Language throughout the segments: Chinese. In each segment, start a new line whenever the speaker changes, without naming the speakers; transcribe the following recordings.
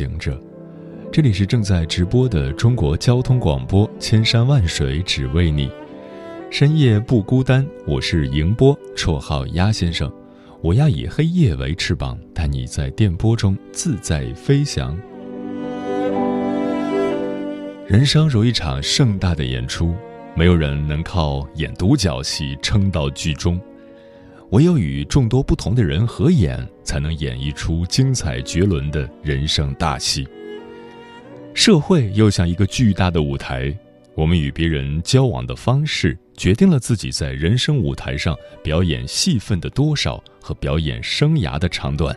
行者，这里是正在直播的中国交通广播，千山万水只为你，深夜不孤单。我是迎波，绰号鸭先生。我要以黑夜为翅膀，带你在电波中自在飞翔。人生如一场盛大的演出，没有人能靠演独角戏撑到剧终。唯有与众多不同的人合演，才能演绎出精彩绝伦的人生大戏。社会又像一个巨大的舞台，我们与别人交往的方式，决定了自己在人生舞台上表演戏份的多少和表演生涯的长短。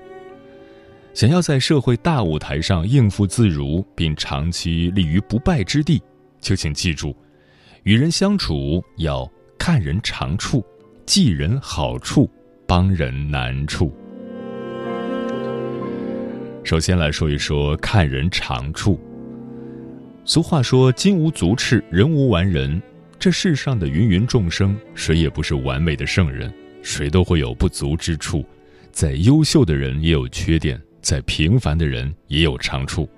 想要在社会大舞台上应付自如，并长期立于不败之地，就请记住，与人相处要看人长处。记人好处，帮人难处。首先来说一说看人长处。俗话说：“金无足赤，人无完人。”这世上的芸芸众生，谁也不是完美的圣人，谁都会有不足之处。再优秀的人也有缺点，再平凡的人也有长处。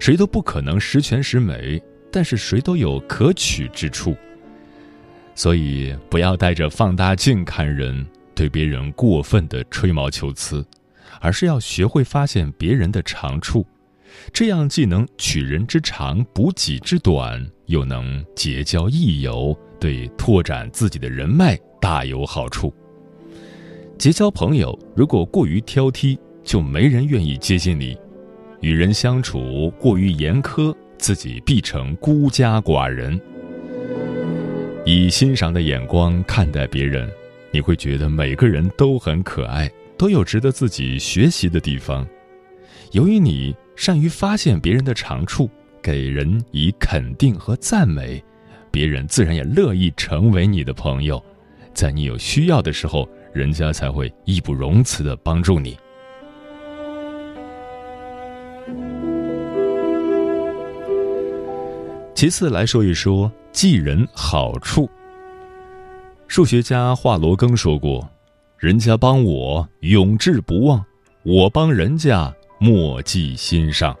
谁都不可能十全十美，但是谁都有可取之处。所以，不要带着放大镜看人，对别人过分的吹毛求疵，而是要学会发现别人的长处，这样既能取人之长，补己之短，又能结交益友，对拓展自己的人脉大有好处。结交朋友如果过于挑剔，就没人愿意接近你；与人相处过于严苛，自己必成孤家寡人。以欣赏的眼光看待别人，你会觉得每个人都很可爱，都有值得自己学习的地方。由于你善于发现别人的长处，给人以肯定和赞美，别人自然也乐意成为你的朋友。在你有需要的时候，人家才会义不容辞的帮助你。其次来说一说。记人好处。数学家华罗庚说过：“人家帮我永志不忘，我帮人家莫记心上。”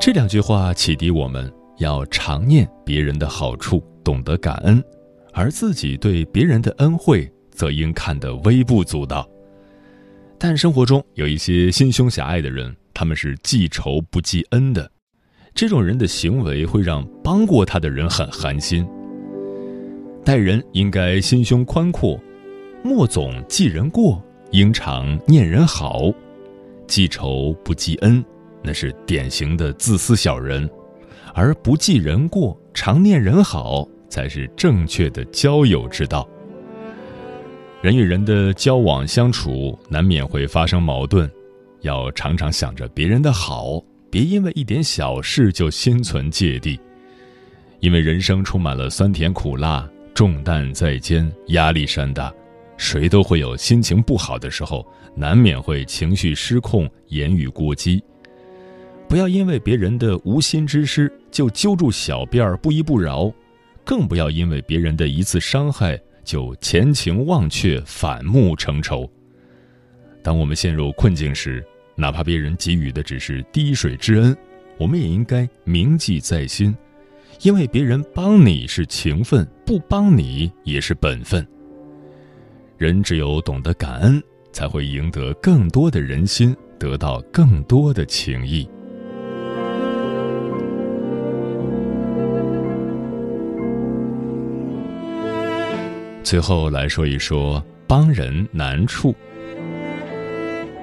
这两句话启迪我们要常念别人的好处，懂得感恩，而自己对别人的恩惠则应看得微不足道。但生活中有一些心胸狭隘的人，他们是记仇不记恩的。这种人的行为会让帮过他的人很寒心。待人应该心胸宽阔，莫总记人过，应常念人好。记仇不记恩，那是典型的自私小人；而不记人过，常念人好，才是正确的交友之道。人与人的交往相处，难免会发生矛盾，要常常想着别人的好。别因为一点小事就心存芥蒂，因为人生充满了酸甜苦辣，重担在肩，压力山大，谁都会有心情不好的时候，难免会情绪失控，言语过激。不要因为别人的无心之失就揪住小辫儿不依不饶，更不要因为别人的一次伤害就前情忘却，反目成仇。当我们陷入困境时，哪怕别人给予的只是滴水之恩，我们也应该铭记在心，因为别人帮你是情分，不帮你也是本分。人只有懂得感恩，才会赢得更多的人心，得到更多的情谊。最后来说一说帮人难处。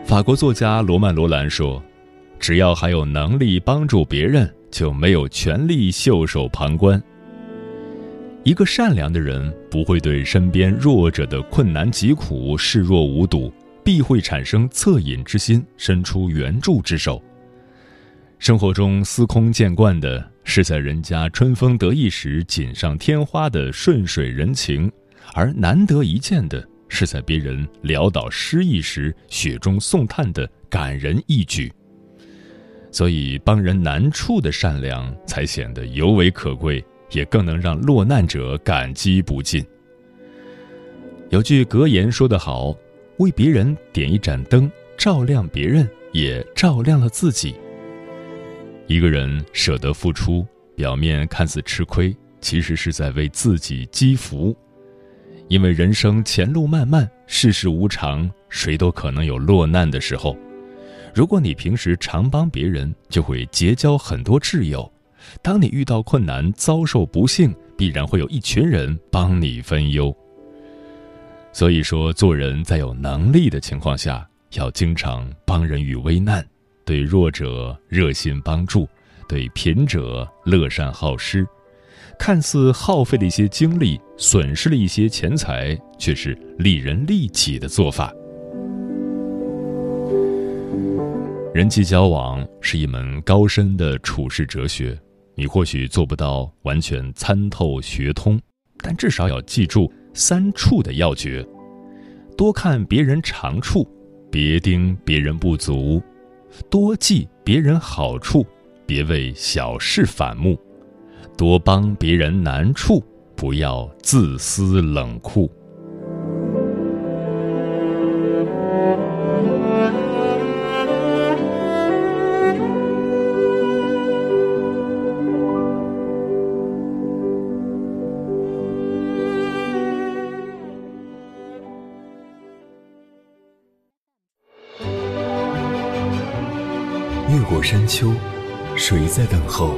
法国作家罗曼·罗兰说：“只要还有能力帮助别人，就没有权利袖手旁观。”一个善良的人不会对身边弱者的困难疾苦视若无睹，必会产生恻隐之心，伸出援助之手。生活中司空见惯的是在人家春风得意时锦上添花的顺水人情，而难得一见的是在别人潦倒失意时雪中送炭的感人一举。所以，帮人难处的善良才显得尤为可贵。也更能让落难者感激不尽。有句格言说得好：“为别人点一盏灯，照亮别人，也照亮了自己。”一个人舍得付出，表面看似吃亏，其实是在为自己积福。因为人生前路漫漫，世事无常，谁都可能有落难的时候。如果你平时常帮别人，就会结交很多挚友。当你遇到困难、遭受不幸，必然会有一群人帮你分忧。所以说，做人在有能力的情况下，要经常帮人于危难，对弱者热心帮助，对贫者乐善好施。看似耗费了一些精力，损失了一些钱财，却是利人利己的做法。人际交往是一门高深的处世哲学。你或许做不到完全参透学通，但至少要记住三处的要诀：多看别人长处，别盯别人不足；多记别人好处，别为小事反目；多帮别人难处，不要自私冷酷。
越过山丘，谁在等候？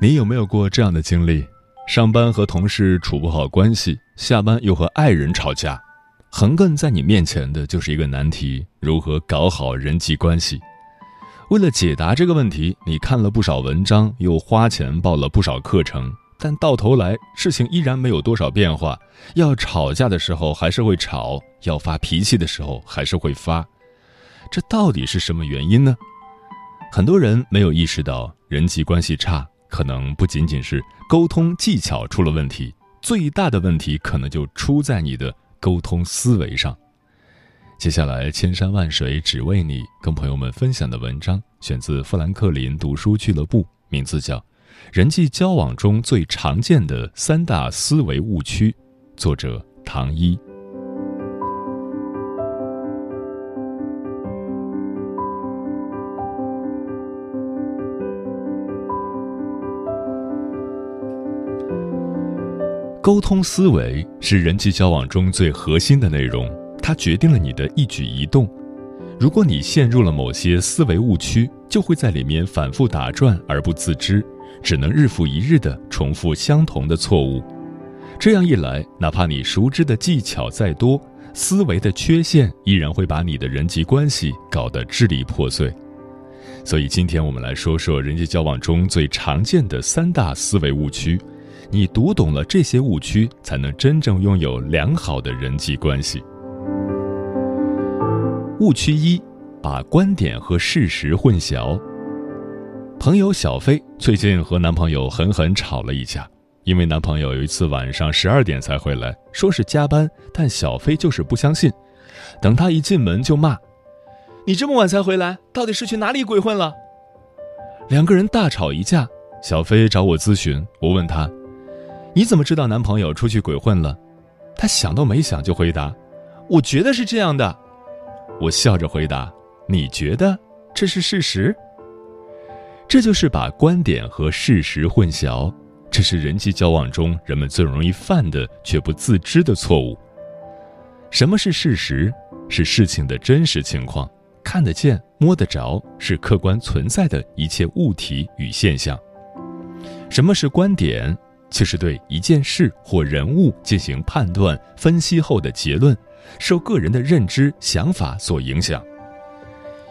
你有没有过这样的经历？上班和同事处不好关系，下班又和爱人吵架，横亘在你面前的就是一个难题：如何搞好人际关系？为了解答这个问题，你看了不少文章，又花钱报了不少课程，但到头来事情依然没有多少变化。要吵架的时候还是会吵，要发脾气的时候还是会发，这到底是什么原因呢？很多人没有意识到人际关系差。可能不仅仅是沟通技巧出了问题，最大的问题可能就出在你的沟通思维上。接下来，千山万水只为你，跟朋友们分享的文章选自富兰克林读书俱乐部，名字叫《人际交往中最常见的三大思维误区》，作者唐一。沟通思维是人际交往中最核心的内容，它决定了你的一举一动。如果你陷入了某些思维误区，就会在里面反复打转而不自知，只能日复一日地重复相同的错误。这样一来，哪怕你熟知的技巧再多，思维的缺陷依然会把你的人际关系搞得支离破碎。所以，今天我们来说说人际交往中最常见的三大思维误区。你读懂了这些误区，才能真正拥有良好的人际关系。误区一：把观点和事实混淆。朋友小飞最近和男朋友狠狠吵了一架，因为男朋友有一次晚上十二点才回来，说是加班，但小飞就是不相信。等他一进门就骂：“你这么晚才回来，到底是去哪里鬼混了？”两个人大吵一架，小飞找我咨询，我问他：“你怎么知道男朋友出去鬼混了？”他想都没想就回答：“我觉得是这样的。”我笑着回答：“你觉得这是事实？”这就是把观点和事实混淆，这是人际交往中人们最容易犯的却不自知的错误。什么是事实？是事情的真实情况，看得见、摸得着，是客观存在的一切物体与现象。什么是观点？就是对一件事或人物进行判断、分析后的结论，受个人的认知、想法所影响。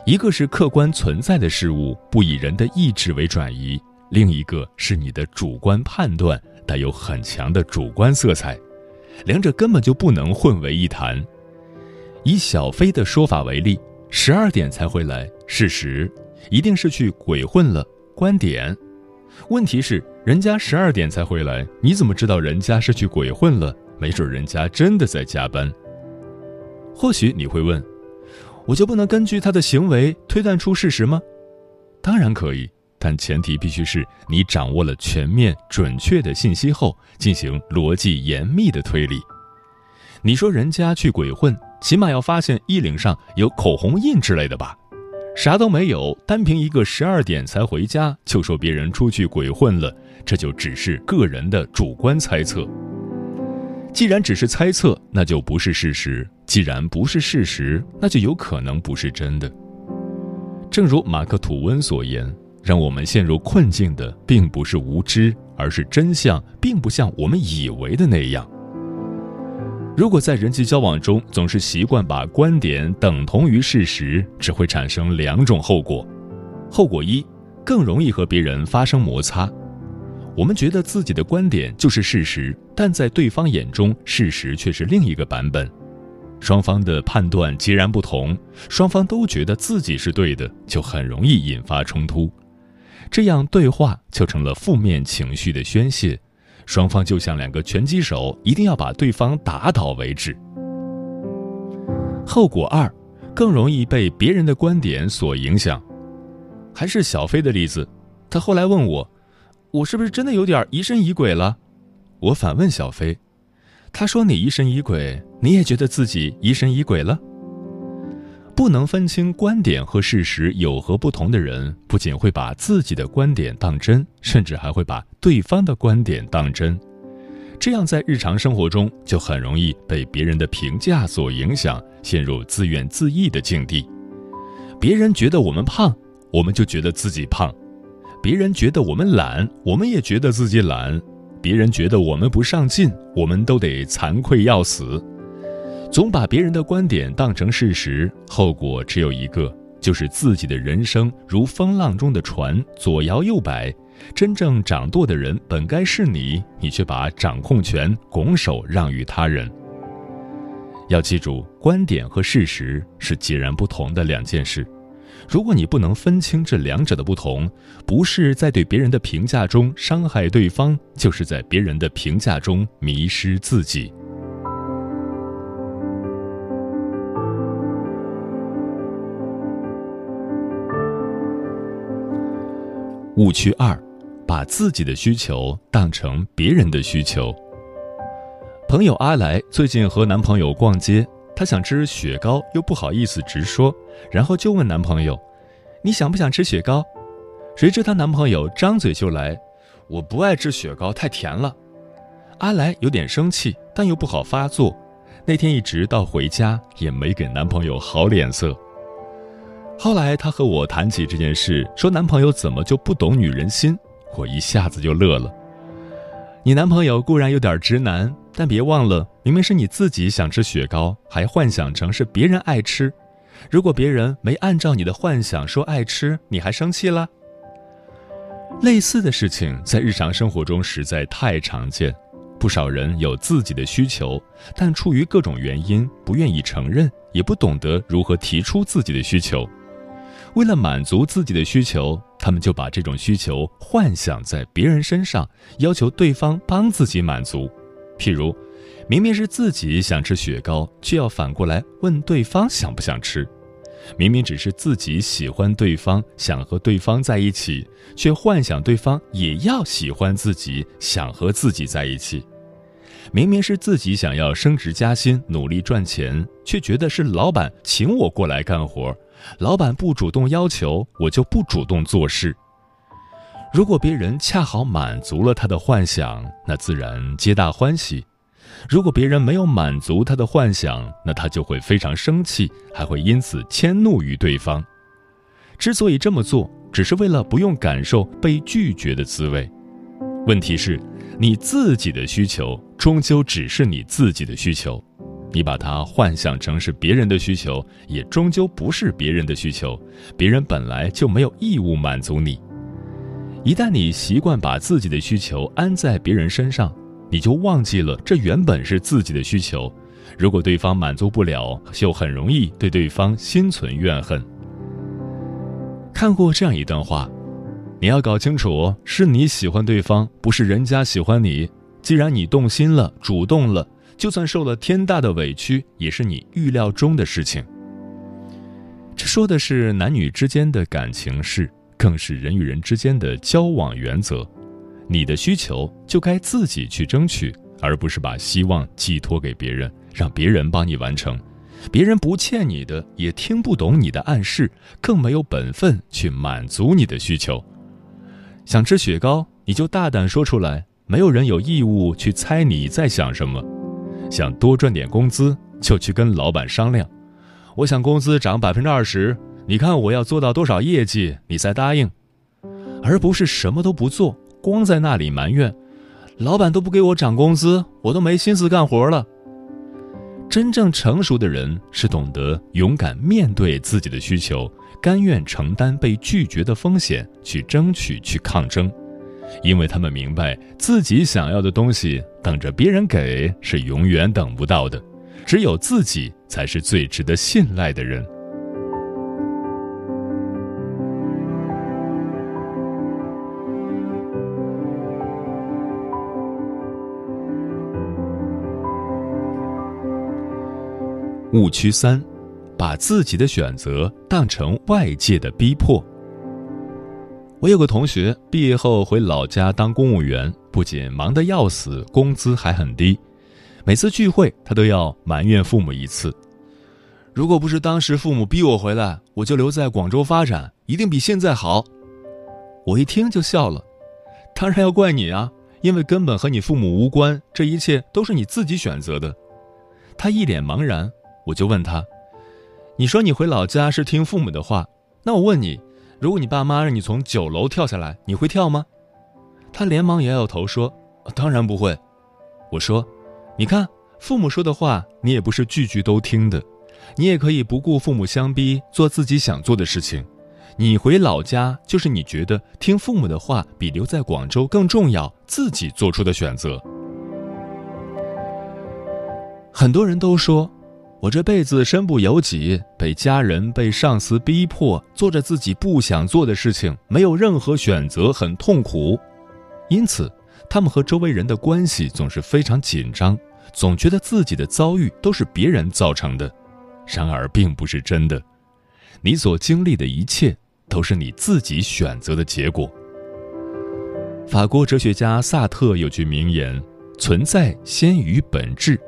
一个是客观存在的事物，不以人的意志为转移；另一个是你的主观判断，带有很强的主观色彩。两者根本就不能混为一谈。以小飞的说法为例，十二点才回来，事实一定是去鬼混了。观点，问题是人家十二点才回来，你怎么知道人家是去鬼混了？没准人家真的在加班。或许你会问。我就不能根据他的行为推断出事实吗？当然可以，但前提必须是你掌握了全面准确的信息后，进行逻辑严密的推理。你说人家去鬼混，起码要发现衣领上有口红印之类的吧？啥都没有，单凭一个十二点才回家就说别人出去鬼混了，这就只是个人的主观猜测。既然只是猜测，那就不是事实；既然不是事实，那就有可能不是真的。正如马克·吐温所言，让我们陷入困境的并不是无知，而是真相并不像我们以为的那样。如果在人际交往中总是习惯把观点等同于事实，只会产生两种后果：后果一，更容易和别人发生摩擦。我们觉得自己的观点就是事实，但在对方眼中，事实却是另一个版本。双方的判断截然不同，双方都觉得自己是对的，就很容易引发冲突。这样对话就成了负面情绪的宣泄，双方就像两个拳击手，一定要把对方打倒为止。后果二，更容易被别人的观点所影响。还是小飞的例子，他后来问我。我是不是真的有点疑神疑鬼了？我反问小飞，他说：“你疑神疑鬼，你也觉得自己疑神疑鬼了？”不能分清观点和事实有何不同的人，不仅会把自己的观点当真，甚至还会把对方的观点当真。这样在日常生活中就很容易被别人的评价所影响，陷入自怨自艾的境地。别人觉得我们胖，我们就觉得自己胖。别人觉得我们懒，我们也觉得自己懒；别人觉得我们不上进，我们都得惭愧要死。总把别人的观点当成事实，后果只有一个，就是自己的人生如风浪中的船，左摇右摆。真正掌舵的人本该是你，你却把掌控权拱手让与他人。要记住，观点和事实是截然不同的两件事。如果你不能分清这两者的不同，不是在对别人的评价中伤害对方，就是在别人的评价中迷失自己。误区二，把自己的需求当成别人的需求。朋友阿来最近和男朋友逛街。她想吃雪糕，又不好意思直说，然后就问男朋友：“你想不想吃雪糕？”谁知她男朋友张嘴就来：“我不爱吃雪糕，太甜了。”阿来有点生气，但又不好发作。那天一直到回家也没给男朋友好脸色。后来她和我谈起这件事，说男朋友怎么就不懂女人心？我一下子就乐了。你男朋友固然有点直男，但别忘了，明明是你自己想吃雪糕，还幻想成是别人爱吃。如果别人没按照你的幻想说爱吃，你还生气了？类似的事情在日常生活中实在太常见，不少人有自己的需求，但出于各种原因不愿意承认，也不懂得如何提出自己的需求。为了满足自己的需求。他们就把这种需求幻想在别人身上，要求对方帮自己满足。譬如，明明是自己想吃雪糕，却要反过来问对方想不想吃；明明只是自己喜欢对方，想和对方在一起，却幻想对方也要喜欢自己，想和自己在一起；明明是自己想要升职加薪，努力赚钱，却觉得是老板请我过来干活。老板不主动要求，我就不主动做事。如果别人恰好满足了他的幻想，那自然皆大欢喜；如果别人没有满足他的幻想，那他就会非常生气，还会因此迁怒于对方。之所以这么做，只是为了不用感受被拒绝的滋味。问题是，你自己的需求终究只是你自己的需求。你把它幻想成是别人的需求，也终究不是别人的需求。别人本来就没有义务满足你。一旦你习惯把自己的需求安在别人身上，你就忘记了这原本是自己的需求。如果对方满足不了，就很容易对对方心存怨恨。看过这样一段话：你要搞清楚，是你喜欢对方，不是人家喜欢你。既然你动心了，主动了。就算受了天大的委屈，也是你预料中的事情。这说的是男女之间的感情事，更是人与人之间的交往原则。你的需求就该自己去争取，而不是把希望寄托给别人，让别人帮你完成。别人不欠你的，也听不懂你的暗示，更没有本分去满足你的需求。想吃雪糕，你就大胆说出来，没有人有义务去猜你在想什么。想多赚点工资，就去跟老板商量。我想工资涨百分之二十，你看我要做到多少业绩，你才答应？而不是什么都不做，光在那里埋怨，老板都不给我涨工资，我都没心思干活了。真正成熟的人是懂得勇敢面对自己的需求，甘愿承担被拒绝的风险，去争取，去抗争。因为他们明白，自己想要的东西等着别人给是永远等不到的，只有自己才是最值得信赖的人。误区三：把自己的选择当成外界的逼迫。我有个同学毕业后回老家当公务员，不仅忙得要死，工资还很低。每次聚会，他都要埋怨父母一次。如果不是当时父母逼我回来，我就留在广州发展，一定比现在好。我一听就笑了，当然要怪你啊，因为根本和你父母无关，这一切都是你自己选择的。他一脸茫然，我就问他：“你说你回老家是听父母的话，那我问你。”如果你爸妈让你从九楼跳下来，你会跳吗？他连忙摇摇头说：“当然不会。”我说：“你看，父母说的话，你也不是句句都听的，你也可以不顾父母相逼，做自己想做的事情。你回老家，就是你觉得听父母的话比留在广州更重要，自己做出的选择。”很多人都说。我这辈子身不由己，被家人、被上司逼迫，做着自己不想做的事情，没有任何选择，很痛苦。因此，他们和周围人的关系总是非常紧张，总觉得自己的遭遇都是别人造成的。然而，并不是真的，你所经历的一切都是你自己选择的结果。法国哲学家萨特有句名言：“存在先于本质”，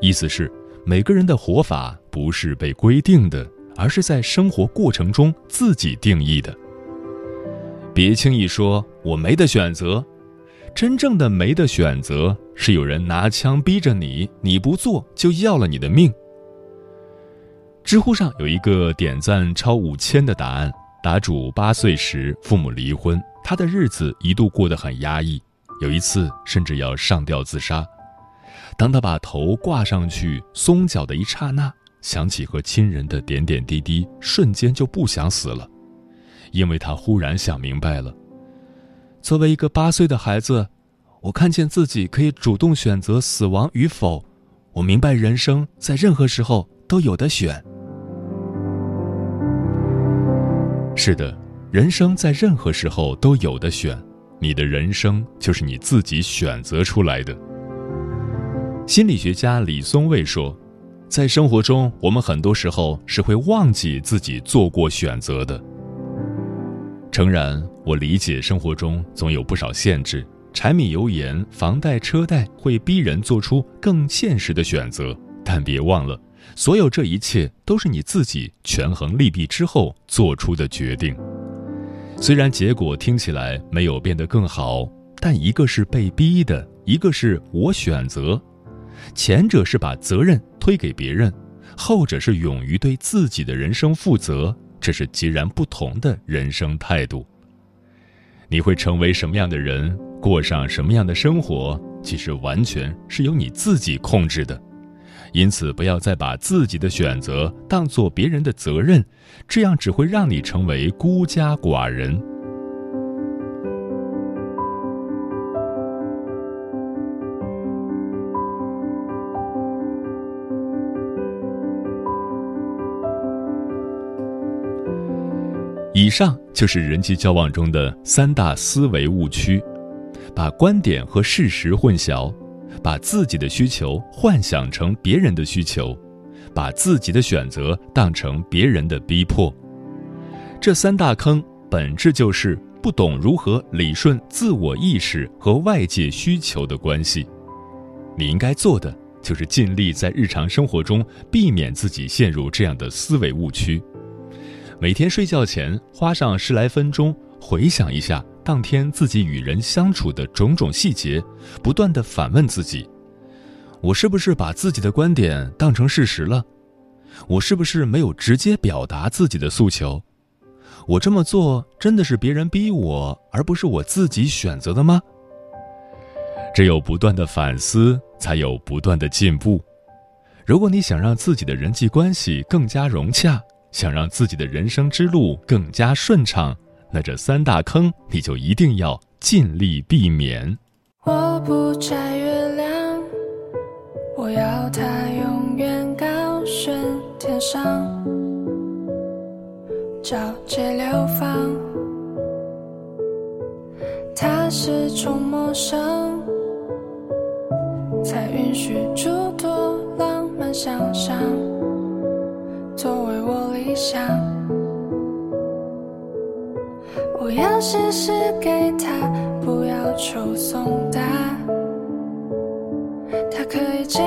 意思是。每个人的活法不是被规定的，而是在生活过程中自己定义的。别轻易说“我没得选择”，真正的没得选择是有人拿枪逼着你，你不做就要了你的命。知乎上有一个点赞超五千的答案，答主八岁时父母离婚，他的日子一度过得很压抑，有一次甚至要上吊自杀。当他把头挂上去松脚的一刹那，想起和亲人的点点滴滴，瞬间就不想死了，因为他忽然想明白了。作为一个八岁的孩子，我看见自己可以主动选择死亡与否，我明白人生在任何时候都有的选。是的，人生在任何时候都有的选，你的人生就是你自己选择出来的。心理学家李松蔚说，在生活中，我们很多时候是会忘记自己做过选择的。诚然，我理解生活中总有不少限制，柴米油盐、房贷车贷会逼人做出更现实的选择，但别忘了，所有这一切都是你自己权衡利弊之后做出的决定。虽然结果听起来没有变得更好，但一个是被逼的，一个是我选择。前者是把责任推给别人，后者是勇于对自己的人生负责，这是截然不同的人生态度。你会成为什么样的人，过上什么样的生活，其实完全是由你自己控制的。因此，不要再把自己的选择当做别人的责任，这样只会让你成为孤家寡人。以上就是人际交往中的三大思维误区：把观点和事实混淆。把自己的需求幻想成别人的需求，把自己的选择当成别人的逼迫，这三大坑本质就是不懂如何理顺自我意识和外界需求的关系。你应该做的就是尽力在日常生活中避免自己陷入这样的思维误区。每天睡觉前花上十来分钟回想一下。当天自己与人相处的种种细节，不断的反问自己：我是不是把自己的观点当成事实了？我是不是没有直接表达自己的诉求？我这么做真的是别人逼我，而不是我自己选择的吗？只有不断的反思，才有不断的进步。如果你想让自己的人际关系更加融洽，想让自己的人生之路更加顺畅。那这三大坑，你就一定要尽力避免。
我不摘月亮，我要它永远高悬天上，皎洁流放。它是种陌生，才允许诸多浪漫想象作为我理想。我要写诗给他，不要求送达。他可以接